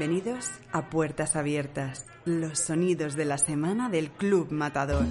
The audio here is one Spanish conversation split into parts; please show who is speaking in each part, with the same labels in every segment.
Speaker 1: Bienvenidos a Puertas Abiertas, los sonidos de la semana del Club Matador.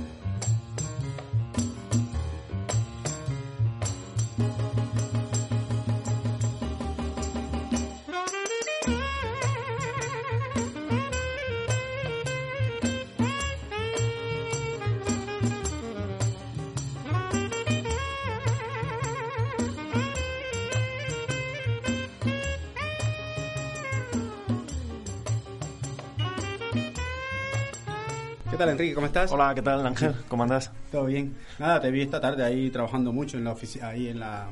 Speaker 2: Tal, Enrique? ¿Cómo estás?
Speaker 3: Hola, ¿qué tal, Ángel? ¿Cómo andas?
Speaker 2: Todo bien. Nada, te vi esta tarde ahí trabajando mucho en la oficina, ahí en la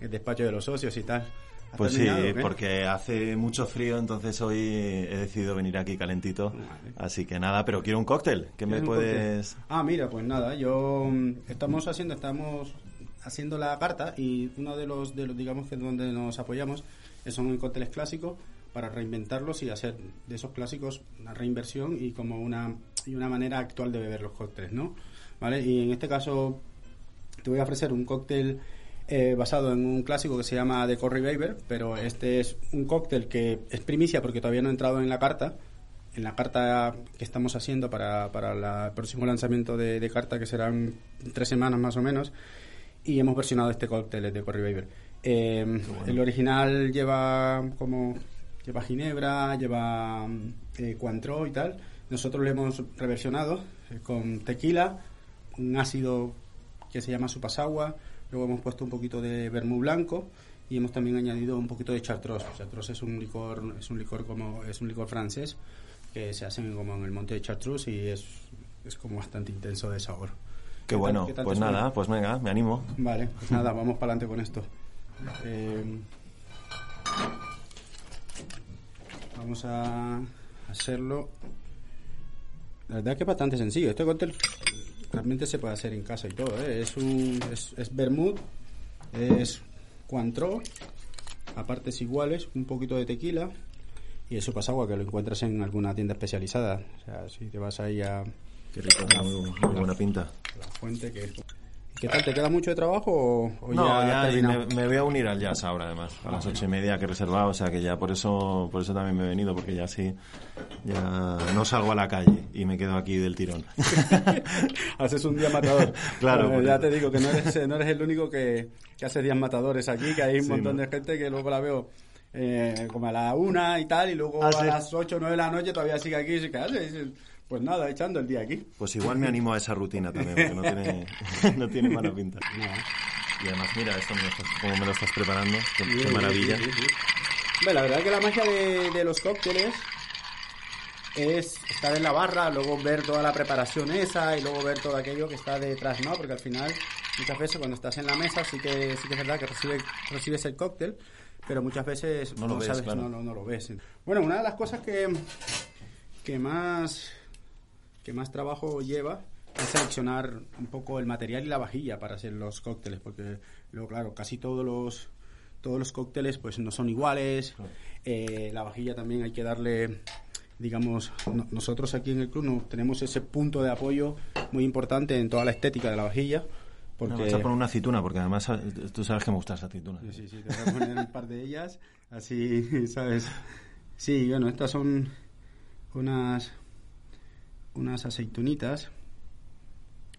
Speaker 2: el despacho de los socios y tal. ¿Has
Speaker 3: Pues sí, porque hace mucho frío, entonces hoy he decidido venir aquí calentito.
Speaker 2: Vale.
Speaker 3: Así que nada, pero quiero un cóctel. ¿Qué me
Speaker 2: ¿Quieres un
Speaker 3: puedes...?
Speaker 2: Ah, mira, pues nada, yo mm, estamos haciendo, estamos haciendo la carta y uno de los, de los digamos que donde nos apoyamos son cócteles clásicos para reinventarlos y hacer de esos clásicos una reinversión y como una y una manera actual de beber los cócteles, ¿no? ¿Vale? Y en este caso te voy a ofrecer un cóctel eh, basado en un clásico que se llama The Corry Baber, pero este es un cóctel que es primicia porque todavía no ha entrado en la carta, en la carta que estamos haciendo para, para la- el próximo lanzamiento de, de carta, que serán tres semanas más o menos, y hemos versionado este cóctel el de Corry Baber. Eh, El original lleva como lleva ginebra, lleva eh, Cointreau y tal. Nosotros lo hemos reversionado eh, con tequila, un ácido que se llama supasagua, luego hemos puesto un poquito de vermú blanco y hemos también añadido un poquito de chartreuse. Chartreuse es un licor, es un licor como es un licor francés que se hace como en el monte de Chartreuse y es, es como bastante intenso de sabor.
Speaker 3: Qué bueno.
Speaker 2: qué
Speaker 3: Pues
Speaker 2: suena?
Speaker 3: nada, pues venga, me animo.
Speaker 2: Vale, pues nada, vamos para adelante con esto. Eh, vamos a hacerlo. La verdad que es bastante sencillo. Este cóctel realmente se puede hacer en casa y todo. ¿eh? Es un es, es vermut, es Cointreau, a partes iguales, un poquito de tequila y eso pasa agua que lo encuentras en alguna tienda especializada. O sea, si te vas ahí a
Speaker 3: Qué rico, muy, muy buena pinta.
Speaker 2: la fuente que ¿Qué tal? ¿Te queda mucho de trabajo o, o
Speaker 3: No,
Speaker 2: ya,
Speaker 3: ya, me, me voy a unir al jazz ahora, además, a las ocho y media que he reservado, o sea que ya por eso, por eso también me he venido, porque ya sí, ya no salgo a la calle y me quedo aquí del tirón.
Speaker 2: Haces un día matador.
Speaker 3: Claro,
Speaker 2: Bueno, ya
Speaker 3: eso.
Speaker 2: te digo que no eres, no eres el único que, que hace días matadores aquí, que hay un
Speaker 3: Sí,
Speaker 2: montón
Speaker 3: ¿no?
Speaker 2: de gente que luego la veo eh, como a la una y tal, y luego
Speaker 3: Ah,
Speaker 2: a
Speaker 3: sí.
Speaker 2: las ocho o nueve de la noche todavía sigue aquí y se Pues nada, echando el día aquí.
Speaker 3: Pues igual me animo a esa rutina también, porque no tiene, no tiene mala pinta. Y además, mira, esto me lo estás, cómo me lo estás preparando, qué, maravilla.
Speaker 2: sí, la verdad que la magia de, de los cócteles es estar en la barra, luego ver toda la preparación esa y luego ver todo aquello que está detrás, ¿no? Porque al final, muchas veces cuando estás en la mesa sí que, sí que es verdad que recibes, recibes el cóctel, pero muchas veces
Speaker 3: No lo ves,
Speaker 2: sabes,
Speaker 3: claro.
Speaker 2: no, no, no lo ves. Bueno, una de las cosas que, que más que más trabajo lleva es seleccionar un poco el material y la vajilla para hacer los cócteles, porque luego, claro, casi todos los todos los cócteles pues no son iguales. Eh, la vajilla también hay que darle, digamos, no- nosotros aquí en el club no, tenemos ese punto de apoyo muy importante en toda la estética de la vajilla. Porque
Speaker 3: vas a poner una aceituna, porque además eh, tú sabes que me gusta esa aceituna.
Speaker 2: Sí, sí, sí, te voy a poner un par de ellas, así, ¿sabes? Sí, bueno, estas son unas unas aceitunitas,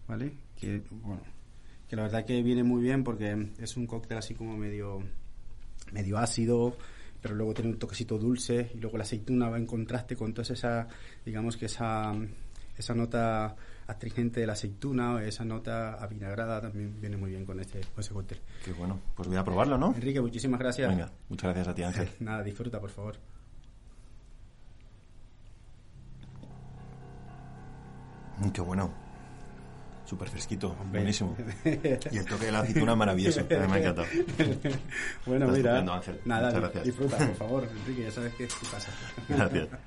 Speaker 2: ¿vale? Que, bueno, que la verdad que viene muy bien porque es un cóctel así como medio medio ácido, pero luego tiene un toquecito dulce y luego la aceituna va en contraste con toda esa, digamos que esa esa nota astringente de la aceituna o esa nota avinagrada también viene muy bien con este con ese cóctel.
Speaker 3: Qué bueno, pues voy a probarlo, ¿no?
Speaker 2: Enrique, muchísimas gracias.
Speaker 3: Venga, muchas gracias a ti, Ángel.
Speaker 2: Nada, disfruta, por favor.
Speaker 3: Qué bueno. Súper fresquito, buenísimo. Y el toque de la aceituna maravilloso, me ha encantado.
Speaker 2: bueno, mira, nada,
Speaker 3: Muchas gracias.
Speaker 2: disfruta, por favor, Enrique, ya sabes qué pasa.
Speaker 3: Gracias.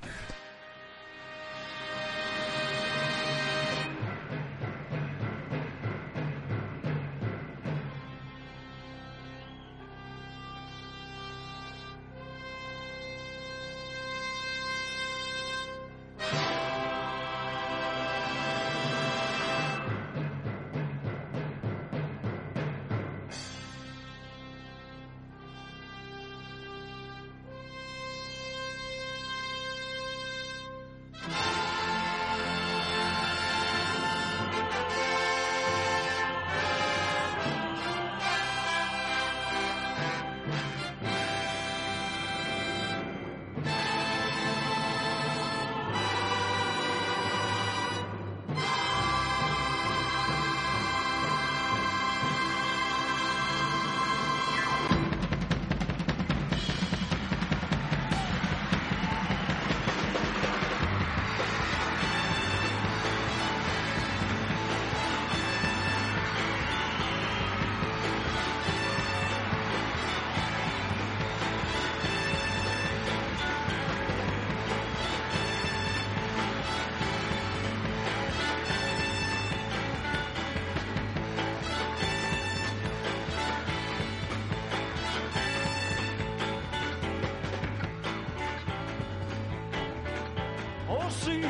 Speaker 4: see,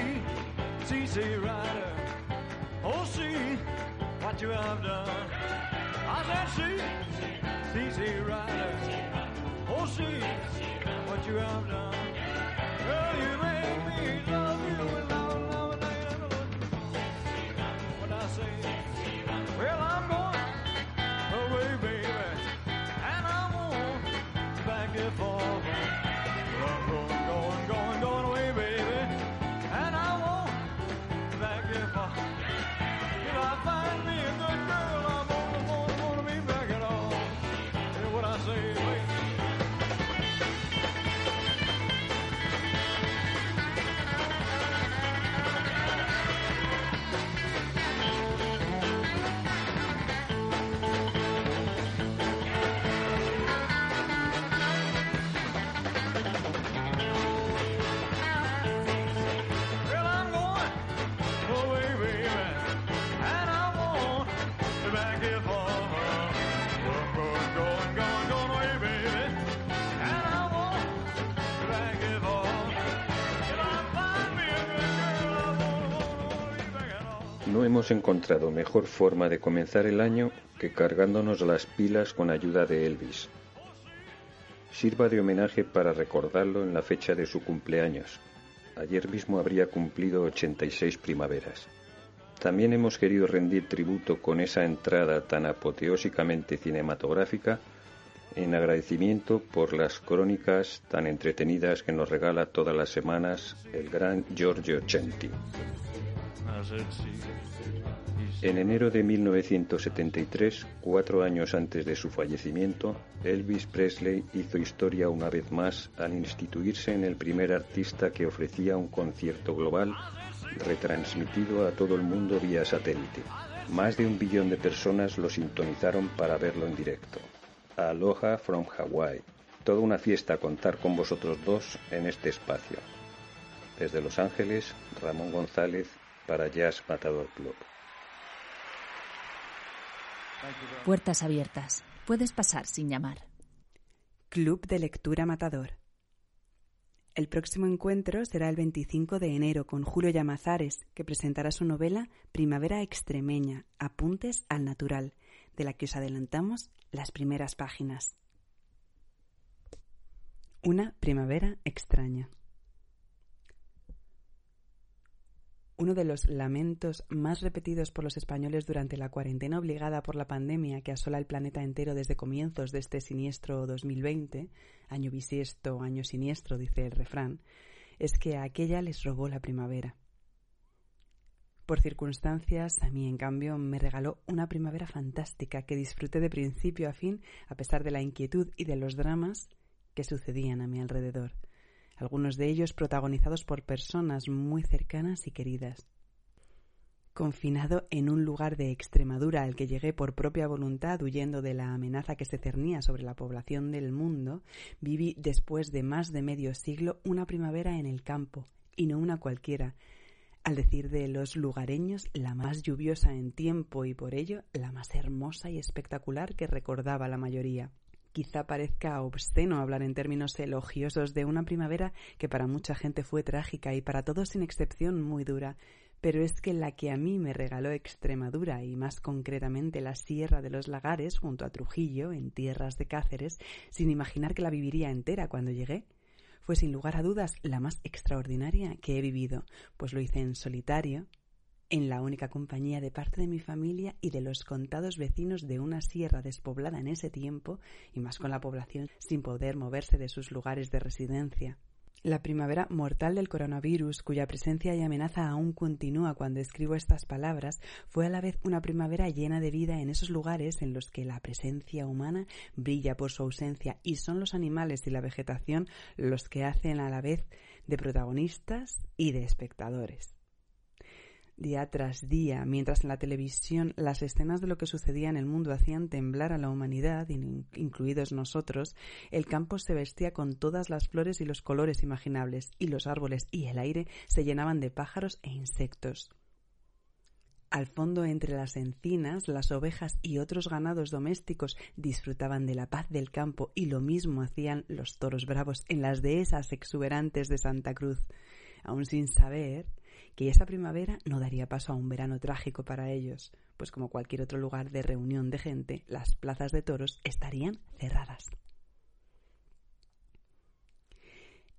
Speaker 4: CC Rider. Oh, see what you have done. I said, see, CC Rider. Oh, see what you have done. Girl, you make me love,
Speaker 5: No hemos encontrado mejor forma de comenzar el año que cargándonos las pilas con ayuda de Elvis. Sirva de homenaje para recordarlo en la fecha de su cumpleaños. Ayer mismo habría cumplido 86 primaveras. También hemos querido rendir tributo con esa entrada tan apoteósicamente cinematográfica en agradecimiento por las crónicas tan entretenidas que nos regala todas las semanas el gran Giorgio Centi. En enero de 1973, cuatro años antes de su fallecimiento, Elvis Presley hizo historia una vez más al instituirse en el primer artista que ofrecía un concierto global retransmitido a todo el mundo vía satélite. Más de un billón de personas lo sintonizaron para verlo en directo. Aloha from Hawaii. Toda una fiesta contar con vosotros dos en este espacio. Desde Los Ángeles, Ramón González para Jazz Matador Club.
Speaker 6: Puertas abiertas. Puedes pasar sin llamar.
Speaker 1: Club de Lectura Matador. El próximo encuentro será el 25 de enero con Julio Llamazares, que presentará su novela Primavera Extremeña, Apuntes al Natural, de la que os adelantamos las primeras páginas. Una primavera extraña. Uno de los lamentos más repetidos por los españoles durante la cuarentena obligada por la pandemia que asola el planeta entero desde comienzos de este siniestro 2020, año bisiesto, año siniestro, dice el refrán, es que aquella les robó la primavera. Por circunstancias, a mí, en cambio, me regaló una primavera fantástica que disfruté de principio a fin, a pesar de la inquietud y de los dramas que sucedían a mi alrededor, algunos de ellos protagonizados por personas muy cercanas y queridas. Confinado en un lugar de Extremadura al que llegué por propia voluntad huyendo de la amenaza que se cernía sobre la población del mundo, viví después de más de medio siglo una primavera en el campo, y no una cualquiera, al decir de los lugareños, la más lluviosa en tiempo y por ello la más hermosa y espectacular que recordaba la mayoría. Quizá parezca obsceno hablar en términos elogiosos de una primavera que para mucha gente fue trágica y para todos sin excepción muy dura, pero es que la que a mí me regaló Extremadura y más concretamente la Sierra de los Lagares junto a Trujillo, en tierras de Cáceres, sin imaginar que la viviría entera cuando llegué, fue sin lugar a dudas la más extraordinaria que he vivido, pues lo hice en solitario, en la única compañía de parte de mi familia y de los contados vecinos de una sierra despoblada en ese tiempo, y más con la población sin poder moverse de sus lugares de residencia. La primavera mortal del coronavirus, cuya presencia y amenaza aún continúa cuando escribo estas palabras, fue a la vez una primavera llena de vida en esos lugares en los que la presencia humana brilla por su ausencia y son los animales y la vegetación los que hacen a la vez de protagonistas y de espectadores día tras día, mientras en la televisión las escenas de lo que sucedía en el mundo hacían temblar a la humanidad, incluidos nosotros, el campo se vestía con todas las flores y los colores imaginables, y los árboles y el aire se llenaban de pájaros e insectos. Al fondo, entre las encinas, las ovejas y otros ganados domésticos disfrutaban de la paz del campo y lo mismo hacían los toros bravos en las dehesas exuberantes de Santa Cruz, aun sin saber que esa primavera no daría paso a un verano trágico para ellos, pues como cualquier otro lugar de reunión de gente, las plazas de toros estarían cerradas.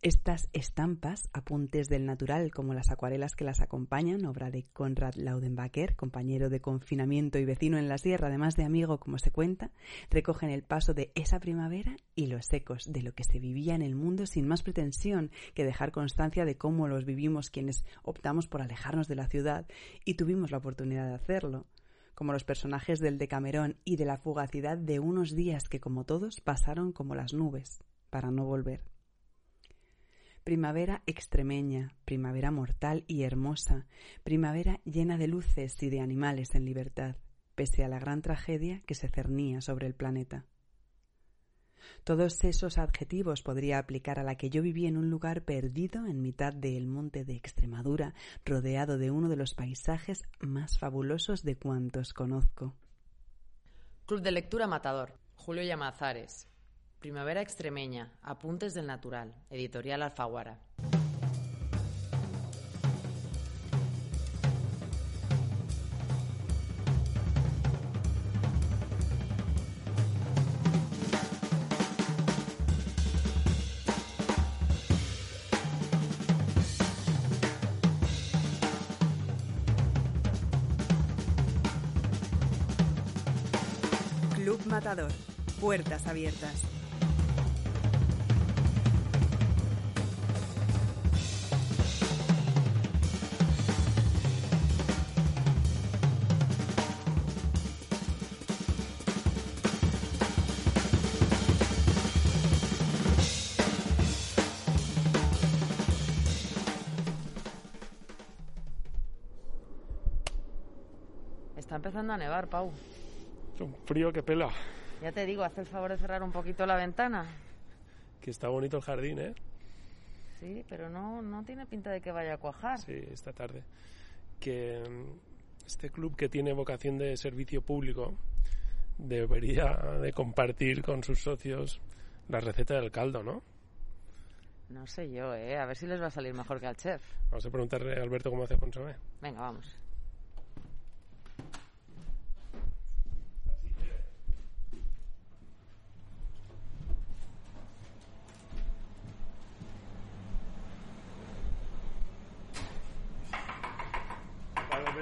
Speaker 1: Estas estampas, apuntes del natural como las acuarelas que las acompañan, obra de Konrad Laudenbacher, compañero de confinamiento y vecino en la sierra, además de amigo como se cuenta, recogen el paso de esa primavera y los ecos de lo que se vivía en el mundo sin más pretensión que dejar constancia de cómo los vivimos quienes optamos por alejarnos de la ciudad y tuvimos la oportunidad de hacerlo como los personajes del Decamerón y de la fugacidad de unos días que, como todos, pasaron como las nubes, para no volver. Primavera extremeña, primavera mortal y hermosa, primavera llena de luces y de animales en libertad, pese a la gran tragedia que se cernía sobre el planeta. Todos esos adjetivos podría aplicar a la que yo viví en un lugar perdido en mitad del monte de Extremadura, rodeado de uno de los paisajes más fabulosos de cuantos conozco.
Speaker 7: Club de Lectura Matador, Julio Llamazares, Primavera extremeña, Apuntes del Natural, Editorial Alfaguara.
Speaker 1: Club Matador. Puertas abiertas.
Speaker 7: Empezando a nevar, Pau.
Speaker 8: Un frío que pela.
Speaker 7: Ya te digo, haz el favor de cerrar un poquito la ventana.
Speaker 8: Que está bonito el jardín, ¿eh?
Speaker 7: Sí, pero no, no tiene pinta de que vaya a cuajar.
Speaker 8: Sí, esta tarde. Que mm, este club que tiene vocación de servicio público debería de compartir con sus socios la receta del caldo, ¿no?
Speaker 7: No sé yo, ¿eh? A ver si les va a salir mejor que al chef.
Speaker 8: Vamos a preguntarle a Alberto cómo hace consomé.
Speaker 7: Venga, vamos.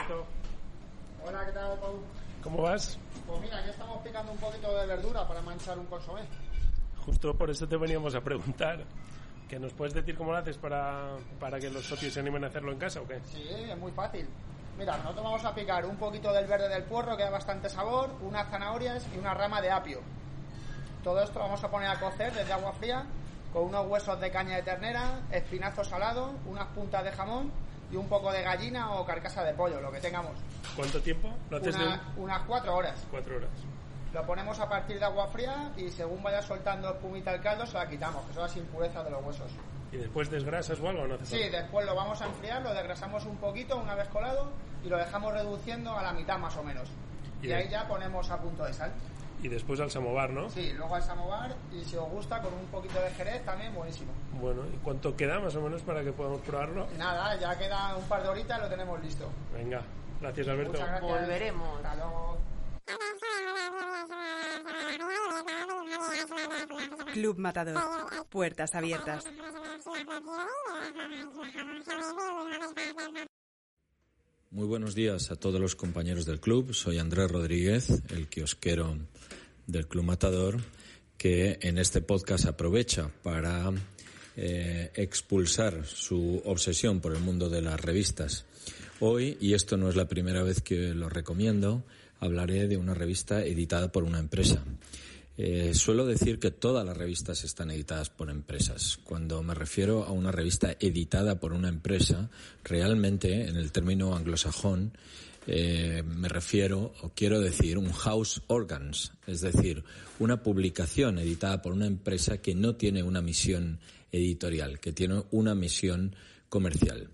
Speaker 8: Hola, Alberto. ¿Cómo vas?
Speaker 9: Pues mira, ya estamos picando un poquito de verdura para manchar un consomé.
Speaker 8: Justo por eso te veníamos a preguntar. ¿Que nos puedes decir cómo lo haces para, para que los socios se animen a hacerlo en casa o qué?
Speaker 9: Sí, es muy fácil. Mira, nosotros vamos a picar un poquito del verde del puerro, que da bastante sabor, unas zanahorias y una rama de apio. Todo esto lo vamos a poner a cocer desde agua fría con unos huesos de caña de ternera, espinazo salado, unas puntas de jamón y un poco de gallina o carcasa de pollo, lo que tengamos.
Speaker 8: ¿Cuánto tiempo? ¿Lo haces
Speaker 9: Una-
Speaker 8: de
Speaker 9: Unas cuatro horas.
Speaker 8: cuatro horas?
Speaker 9: Lo ponemos a partir de agua fría y según vaya soltando espumita el caldo se la quitamos, que son las impurezas de los huesos.
Speaker 8: ¿Y después desgrasas o algo o no hace
Speaker 9: Sí,
Speaker 8: falta?
Speaker 9: después lo vamos a enfriar, lo desgrasamos un poquito una vez colado y lo dejamos reduciendo a la mitad más o menos.
Speaker 8: Y
Speaker 9: Y, ahí ya ponemos a punto de sal.
Speaker 8: Y después al samovar, ¿no?
Speaker 9: Sí, luego al samovar y si os gusta con un poquito de jerez también buenísimo.
Speaker 8: Bueno, ¿y cuánto queda más o menos para que podamos probarlo?
Speaker 9: Nada, ya queda un par de horitas y lo tenemos listo.
Speaker 8: Venga, gracias Alberto.
Speaker 9: Muchas gracias.
Speaker 7: Volveremos.
Speaker 9: Hasta luego.
Speaker 1: Club Matador. Puertas abiertas.
Speaker 10: Muy buenos días a todos los compañeros del club. Soy Andrés Rodríguez, el kiosquero del Club Matador, que en este podcast aprovecha para eh, expulsar su obsesión por el mundo de las revistas. Hoy, y esto no es la primera vez que lo recomiendo, hablaré de una revista editada por una empresa. Eh, suelo decir que todas las revistas están editadas por empresas. Cuando me refiero a una revista editada por una empresa, realmente, en el término anglosajón, eh, me refiero o quiero decir un house organs, es decir, una publicación editada por una empresa que no tiene una misión editorial, que tiene una misión comercial.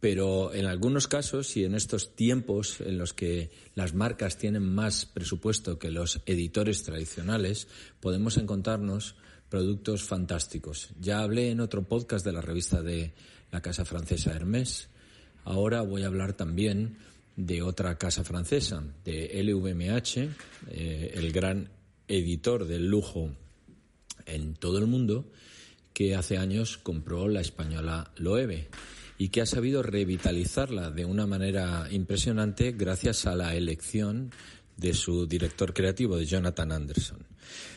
Speaker 10: Pero en algunos casos y en estos tiempos en los que las marcas tienen más presupuesto que los editores tradicionales, podemos encontrarnos productos fantásticos. Ya hablé en otro podcast de la revista de la casa francesa Hermès. Ahora voy a hablar también de otra casa francesa, de LVMH, eh, el gran editor del lujo en todo el mundo, que hace años compró la española Loewe y que ha sabido revitalizarla de una manera impresionante gracias a la elección de su director creativo, de Jonathan Anderson.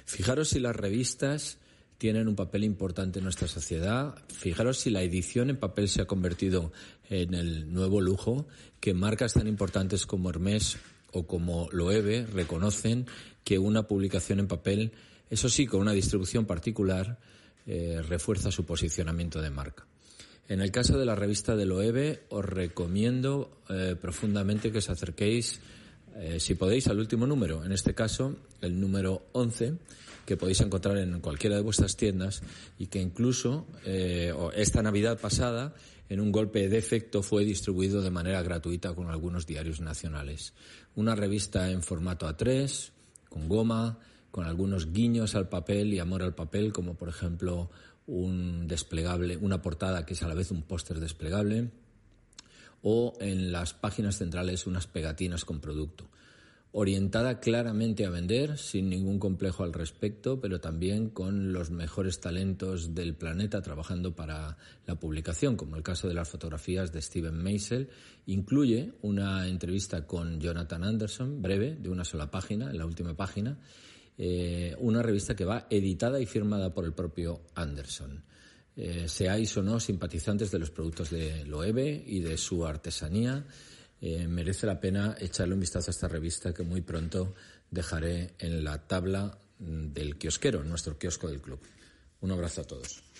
Speaker 10: Fijaros si las revistas tienen un papel importante en nuestra sociedad. Fijaros si la edición en papel se ha convertido en el nuevo lujo, que marcas tan importantes como Hermès o como Loewe reconocen que una publicación en papel, eso sí, con una distribución particular, eh, refuerza su posicionamiento de marca. En el caso de la revista de Loewe, os recomiendo eh, profundamente que os acerquéis, eh, si podéis, al último número. En este caso, el número 11, que podéis encontrar en cualquiera de vuestras tiendas y que incluso esta Navidad pasada, en un golpe de efecto, fue distribuido de manera gratuita con algunos diarios nacionales. Una revista en formato A3, con goma, con algunos guiños al papel y amor al papel, como por ejemplo un desplegable, una portada que es a la vez un póster desplegable, o en las páginas centrales unas pegatinas con producto. Orientada claramente a vender, sin ningún complejo al respecto, pero también con los mejores talentos del planeta trabajando para la publicación, como el caso de las fotografías de Steven Meisel. Incluye una entrevista con Jonathan Anderson, breve, de una sola página, en la última página, eh, una revista que va editada y firmada por el propio Anderson. Eh, seáis o no simpatizantes de los productos de Loewe y de su artesanía, eh, merece la pena echarle un vistazo a esta revista que muy pronto dejaré en la tabla mm, del kiosquero, nuestro kiosco del club. Un abrazo a todos.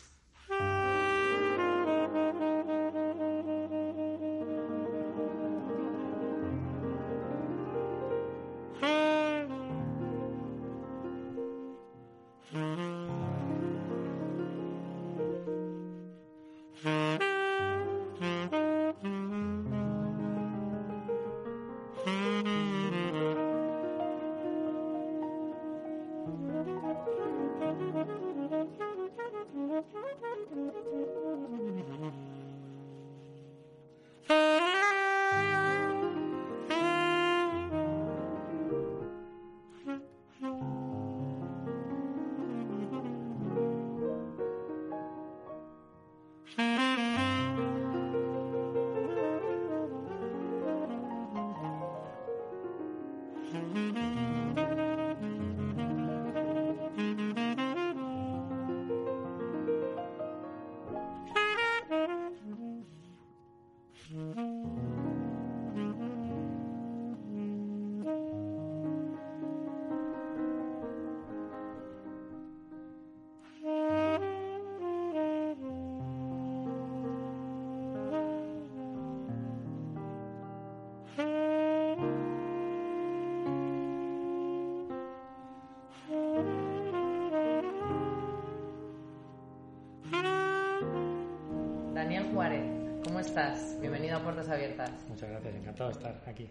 Speaker 7: Juárez, ¿cómo estás? Bienvenido a Puertas Abiertas.
Speaker 11: Muchas gracias, encantado de estar aquí.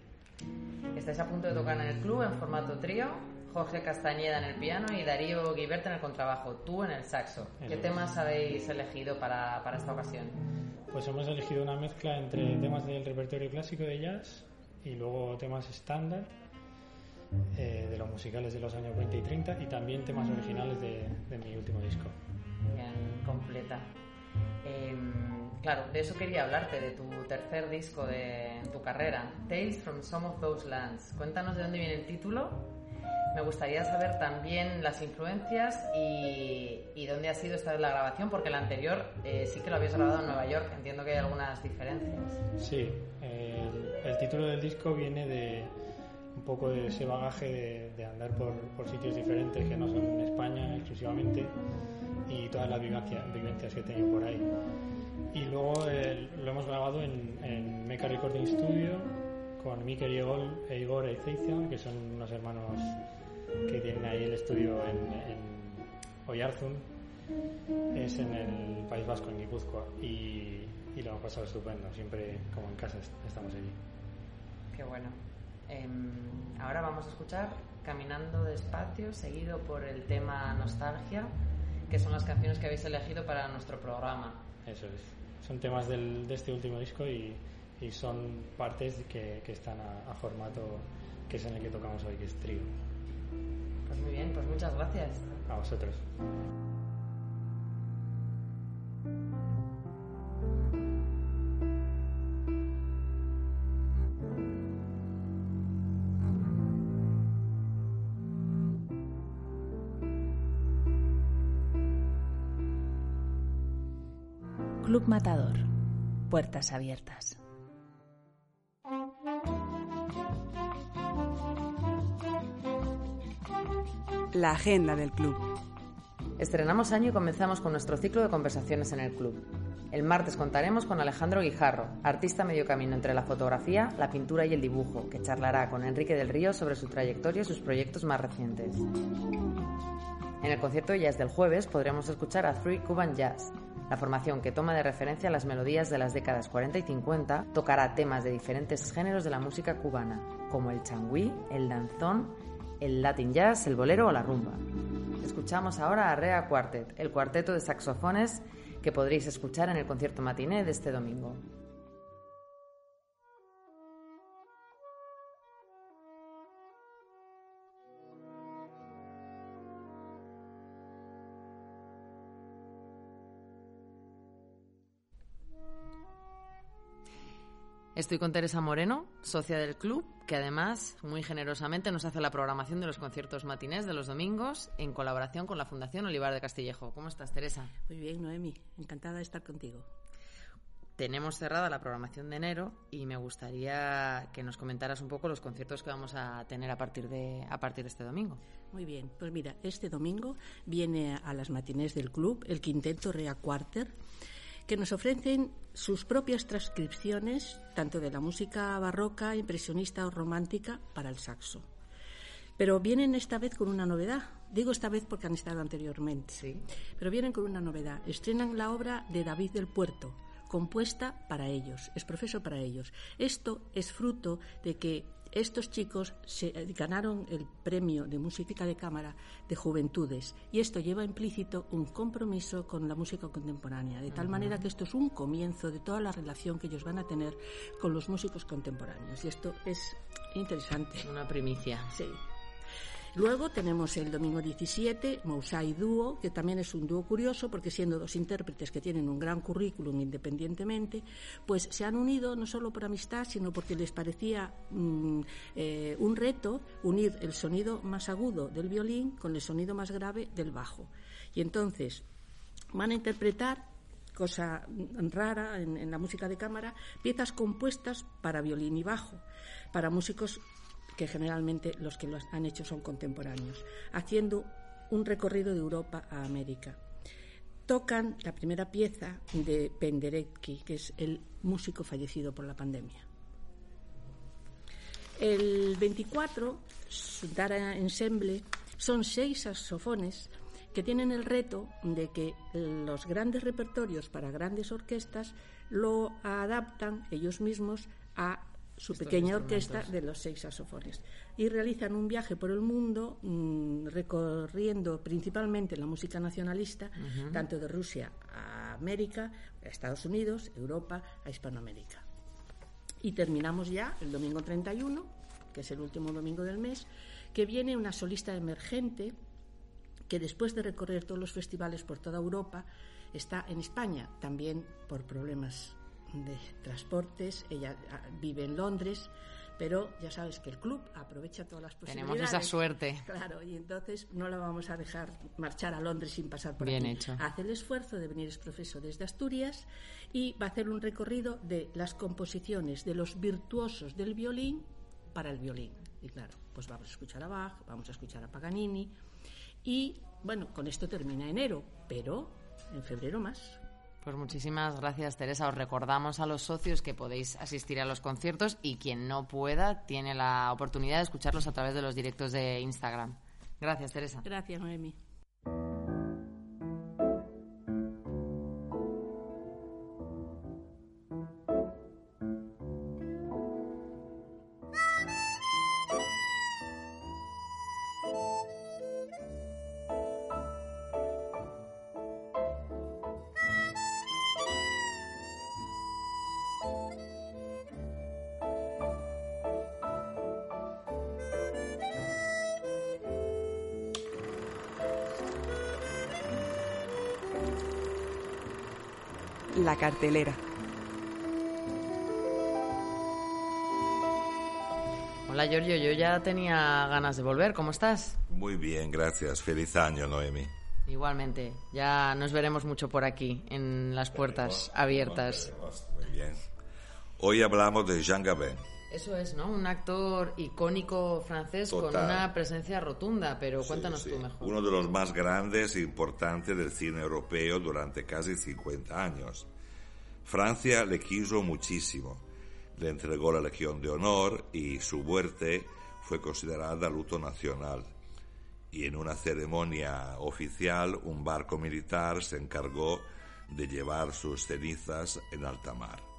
Speaker 7: Estáis a punto de tocar en el club en formato trío. Jorge Castañeda en el piano y Darío Guibert en el contrabajo, tú en el saxo. ¿Qué
Speaker 11: Eso
Speaker 7: temas habéis elegido para, para esta ocasión?
Speaker 11: Pues hemos elegido una mezcla entre temas del repertorio clásico de jazz y luego temas estándar eh, de los musicales de los años 20 y 30 y también temas originales de, de mi último disco.
Speaker 7: Bien, completa. Em, claro, de eso quería hablarte, de tu tercer disco de tu carrera, Tales from Some of Those Lands. Cuéntanos de dónde viene el título. Me gustaría saber también las influencias y, y dónde ha sido esta la grabación, porque el anterior eh, sí que lo habías grabado en Nueva York. Entiendo que hay algunas diferencias.
Speaker 11: Sí, el, título del disco viene de un poco de ese bagaje de, de andar por, por sitios diferentes que no son España exclusivamente y todas las vivencias, que he tenido por ahí. Y luego eh, lo hemos grabado en, en Mecha Recording Studio con Mikel y Igor, e Eizaizan, que son unos hermanos que tienen ahí el estudio en, en Oyarzun, es en el País Vasco, en Guipúzcoa, y, y lo hemos pasado estupendo, siempre como en casa est- estamos allí.
Speaker 7: Qué bueno. Em, ahora vamos a escuchar Caminando despacio, seguido por el tema Nostalgia, que son las canciones que habéis elegido para nuestro programa.
Speaker 11: Eso es. Son temas del- de este último disco y, y son partes que, que están a, a formato que es en el que tocamos hoy, que es trío.
Speaker 7: Pues muy bien, pues muchas gracias.
Speaker 11: A vosotros.
Speaker 6: Club Matador. Puertas abiertas.
Speaker 1: La agenda del club.
Speaker 7: Estrenamos año y comenzamos con nuestro ciclo de conversaciones en el club. El martes contaremos con Alejandro Guijarro, artista medio camino entre la fotografía, la pintura y el dibujo, que charlará con Enrique del Río sobre su trayectoria y sus proyectos más recientes. En el concierto de jazz del jueves podremos escuchar a Three Cuban Jazz. La formación que toma de referencia las melodías de las décadas 40 y 50 tocará temas de diferentes géneros de la música cubana, como el changüí, el danzón, el latin jazz, el bolero o la rumba. Escuchamos ahora a Rea Quartet, el cuarteto de saxofones que podréis escuchar en el concierto matiné de este domingo. Estoy con Teresa Moreno, socia del club, que además muy generosamente nos hace la programación de los conciertos matinés de los domingos en colaboración con la Fundación Olivar de Castillejo. ¿Cómo estás, Teresa?
Speaker 12: Muy bien, Noemi. Encantada de estar contigo.
Speaker 7: Tenemos cerrada la programación de enero y me gustaría que nos comentaras un poco los conciertos que vamos a tener a partir de, a partir de este domingo.
Speaker 12: Muy bien, pues mira, este domingo viene a las matinés del club el quinteto Rea Quarter, que nos ofrecen sus propias transcripciones, tanto de la música barroca, impresionista o romántica, para el saxo. Pero vienen esta vez con una novedad. Digo esta vez porque han estado anteriormente.
Speaker 7: Sí.
Speaker 12: Pero vienen con una novedad. Estrenan la obra de David del Puerto, compuesta para ellos, es profeso para ellos. Esto es fruto de que estos chicos se ganaron el premio de música de cámara de juventudes y esto lleva implícito un compromiso con la música contemporánea, de tal manera que esto es un comienzo de toda la relación que ellos van a tener con los músicos contemporáneos y esto es interesante.
Speaker 7: Una primicia.
Speaker 12: Sí. Luego tenemos el domingo 17, Mousai Dúo, que también es un dúo curioso porque siendo dos intérpretes que tienen un gran currículum independientemente, pues se han unido no solo por amistad, sino porque les parecía mm, eh, un reto unir el sonido más agudo del violín con el sonido más grave del bajo. Y entonces van a interpretar cosa rara en, en la música de cámara, piezas compuestas para violín y bajo, para músicos que generalmente los que lo han hecho son contemporáneos, haciendo un recorrido de Europa a América. Tocan la primera pieza de Penderecki, que es el músico fallecido por la pandemia. El 24, Dara Ensemble, son seis saxofones que tienen el reto de que los grandes repertorios para grandes orquestas lo adaptan ellos mismos a su pequeña orquesta de los seis saxofones. Y realizan un viaje por el mundo mm, recorriendo principalmente la música nacionalista, tanto de Rusia a América, a Estados Unidos, Europa, a Hispanoamérica. Y terminamos ya el domingo 31, que es el último domingo del mes, que viene una solista emergente que después de recorrer todos los festivales por toda Europa, está en España, también por problemas de transportes. Ella ah, vive en Londres, pero ya sabes que el club aprovecha todas las posibilidades.
Speaker 7: Tenemos esa suerte.
Speaker 12: Claro, y entonces no la vamos a dejar marchar a Londres sin pasar por
Speaker 7: Bien
Speaker 12: aquí.
Speaker 7: hecho.
Speaker 12: Hace el esfuerzo de venir, es profesor desde Asturias y va a hacer un recorrido de las composiciones de los virtuosos del violín para el violín. Y claro, pues vamos a escuchar a Bach, vamos a escuchar a Paganini y bueno, con esto termina enero, pero en febrero más.
Speaker 7: Pues muchísimas gracias, Teresa. Os recordamos a los socios que podéis asistir a los conciertos y quien no pueda tiene la oportunidad de escucharlos a través de los directos de Instagram. Gracias, Teresa.
Speaker 12: Gracias, Noemi.
Speaker 1: La cartelera.
Speaker 7: Hola, Giorgio. Yo ya tenía ganas de volver. ¿Cómo estás?
Speaker 13: Muy bien, gracias. Feliz año, Noemi.
Speaker 7: Igualmente. Ya nos veremos mucho por aquí, en las puertas abiertas.
Speaker 13: Muy bien. Hoy hablamos de Jean Gabin.
Speaker 7: Eso es, ¿no? Un actor icónico francés con una presencia rotunda, pero cuéntanos
Speaker 13: Sí,
Speaker 7: tú mejor.
Speaker 13: Uno de los más grandes e importantes del cine europeo durante casi 50 años. Francia le quiso muchísimo. Le entregó la Legión de Honor y su muerte fue considerada luto nacional. Y en una ceremonia oficial, un barco militar se encargó de llevar sus cenizas en alta mar.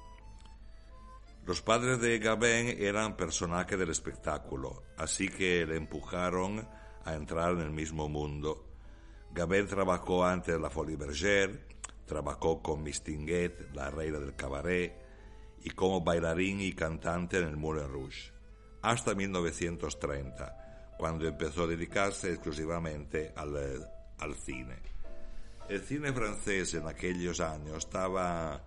Speaker 13: Los padres de Gabin eran personajes del espectáculo, así que le empujaron a entrar en el mismo mundo. Gabin trabajó antes en la Folie Bergère, trabajó con Mistinguet, la reina del cabaret, y como bailarín y cantante en el Moulin Rouge, hasta 1930, cuando empezó a dedicarse exclusivamente al, al cine. El cine francés en aquellos años estaba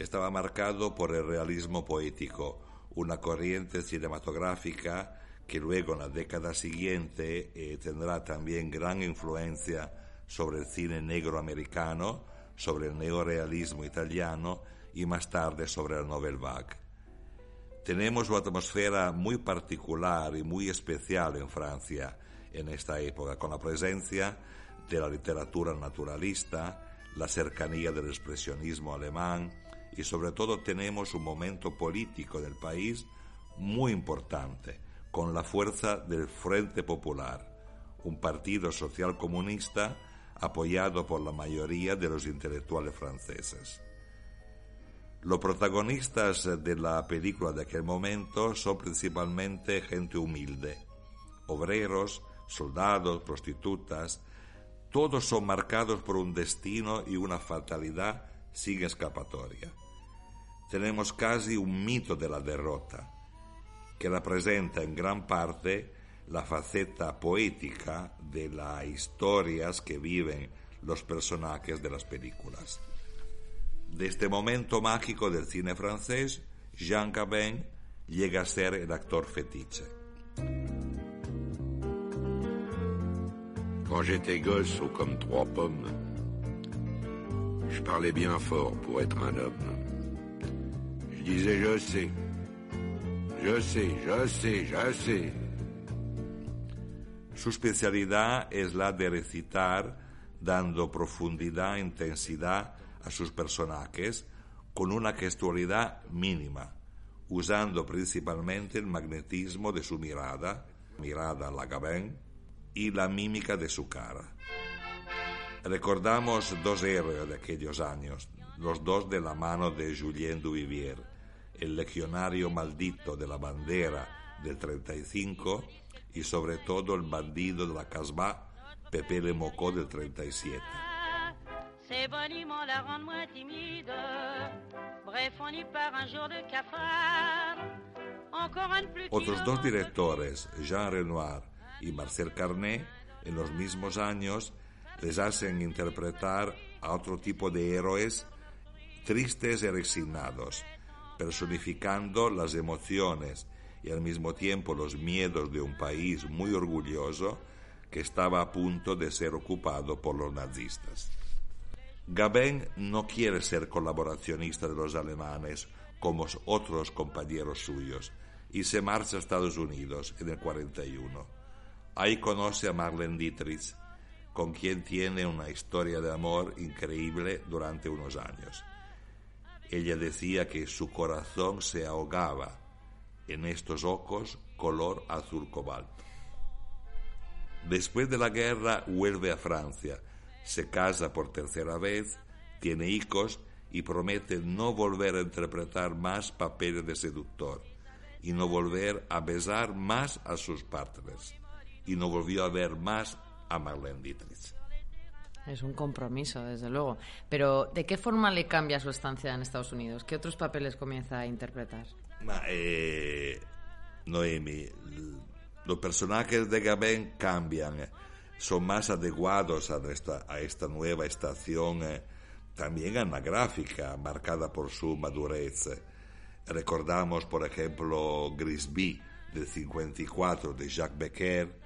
Speaker 13: estaba marcado por el realismo poético, una corriente cinematográfica que luego en la década siguiente eh, tendrá también gran influencia sobre el cine negro americano, sobre el neorealismo italiano y más tarde sobre la Nouvelle Vague. Tenemos una atmósfera muy particular y muy especial en Francia en esta época, con la presencia de la literatura naturalista, la cercanía del expresionismo alemán, y sobre todo tenemos un momento político del país muy importante, con la fuerza del Frente Popular, un partido social comunista apoyado por la mayoría de los intelectuales franceses. Los protagonistas de la película de aquel momento son principalmente gente humilde, obreros, soldados, prostitutas, todos son marcados por un destino y una fatalidad sin escapatoria. Tenemos casi un mito de la derrota, que representa en gran parte la faceta poética de las historias que viven los personajes de las películas. De este momento mágico del cine francés, Jean Gabin llega a ser el actor fetiche.
Speaker 14: Quand j'étais gosse, haut comme trois pommes, je parlais bien fort pour être un homme. Je disais je sais, je sais, je sais, je sais.
Speaker 13: Su especialidad es la de recitar, dando profundidad e intensidad a sus personajes con una gestualidad mínima, usando principalmente el magnetismo de su mirada, mirada a la Gabin, y la mímica de su cara. Recordamos dos héroes de aquellos años, los dos de la mano de Julien Duvivier, el legionario maldito de la bandera del 35 y sobre todo el bandido de la Casbah, Pepe Le Mocó del 37.
Speaker 15: Ces boniments la rendent moins timide. Bref, on y part un jour de cafard. Encore un plus
Speaker 13: Otros dos directores, Jean Renoir y Marcel Carnet, en los mismos años les hacen interpretar a otro tipo de héroes tristes y resignados, personificando las emociones y al mismo tiempo los miedos de un país muy orgulloso que estaba a punto de ser ocupado por los nazistas. Gabin no quiere ser colaboracionista de los alemanes como otros compañeros suyos y se marcha a Estados Unidos en el 41. Ahí conoce a Marlene Dietrich, con quien tiene una historia de amor increíble durante unos años. Ella decía que su corazón se ahogaba en estos ojos color azul cobalto. Después de la guerra vuelve a Francia, se casa por tercera vez, tiene hijos y promete no volver a interpretar más papeles de seductor y no volver a besar más a sus partners y no volvió a ver más a Marlene Dietrich.
Speaker 7: Es un compromiso, desde luego. Pero, ¿de qué forma le cambia su estancia en Estados Unidos? ¿Qué otros papeles comienza a interpretar?
Speaker 13: Eh, Noemi, los personajes de Gabin cambian, son más adecuados a esta, a esta nueva estación, eh, también anagráfica, marcada por su madurez. Recordamos, por ejemplo, Grisby del 54 de Jacques Becker,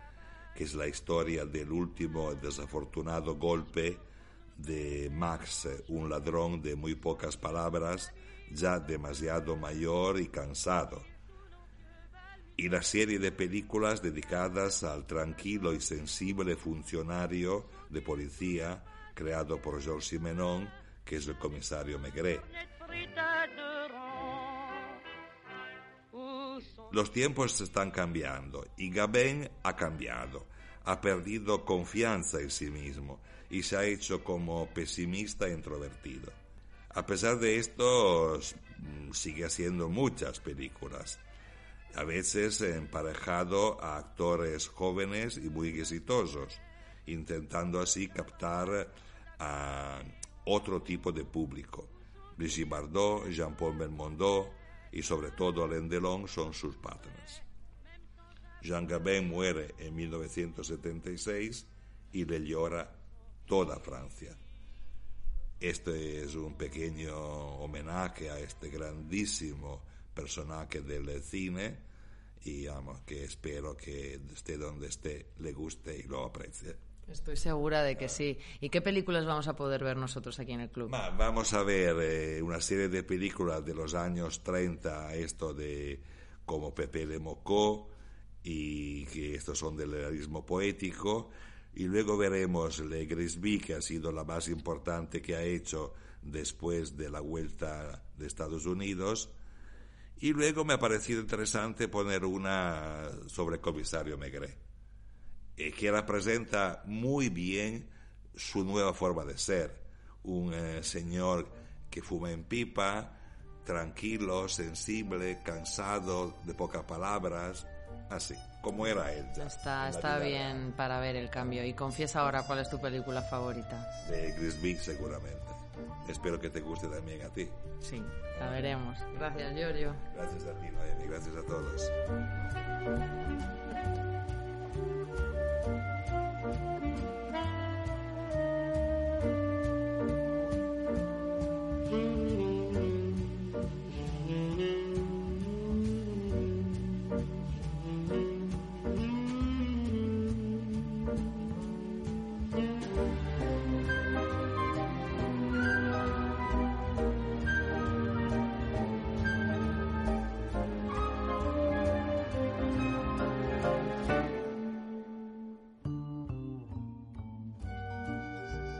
Speaker 13: que es la historia del último desafortunado golpe de Max, un ladrón de muy pocas palabras, ya demasiado mayor y cansado. Y la serie de películas dedicadas al tranquilo y sensible funcionario de policía creado por Georges Simenon, que es el comisario Maigret. Los tiempos están cambiando y Gabin ha cambiado, ha perdido confianza en sí mismo y se ha hecho como pesimista e introvertido. A pesar de esto, sigue haciendo muchas películas, a veces emparejado a actores jóvenes y muy exitosos, intentando así captar a otro tipo de público. Brigitte Bardot, Jean-Paul Belmondo, y sobre todo Alain Delon son sus partners. Jean Gabin muere en 1976 y le llora toda Francia. Este es un pequeño homenaje a este grandísimo personaje del cine y amo, que espero que esté donde esté, le guste y lo aprecie.
Speaker 7: Estoy segura de que sí. ¿Y qué películas vamos a poder ver nosotros aquí en el club?
Speaker 13: Vamos a ver eh, una serie de películas de los años 30, esto de como Pepe Le Mocó, y que estos son del realismo poético. Y luego veremos Le Grisby, que ha sido la más importante que ha hecho después de la vuelta de Estados Unidos. Y luego me ha parecido interesante poner una sobre Comisario Maigret eh, que representa muy bien su nueva forma de ser. Un eh, señor que fuma en pipa, tranquilo, sensible, cansado, de pocas palabras, así, como era él. Ya,
Speaker 7: está está bien para ver el cambio. Y confiesa ahora cuál es tu película favorita.
Speaker 13: De Grisby, seguramente. Espero que te guste también a ti.
Speaker 7: Sí, la veremos. Gracias, Giorgio.
Speaker 13: Gracias a ti, Noemi. Gracias a todos.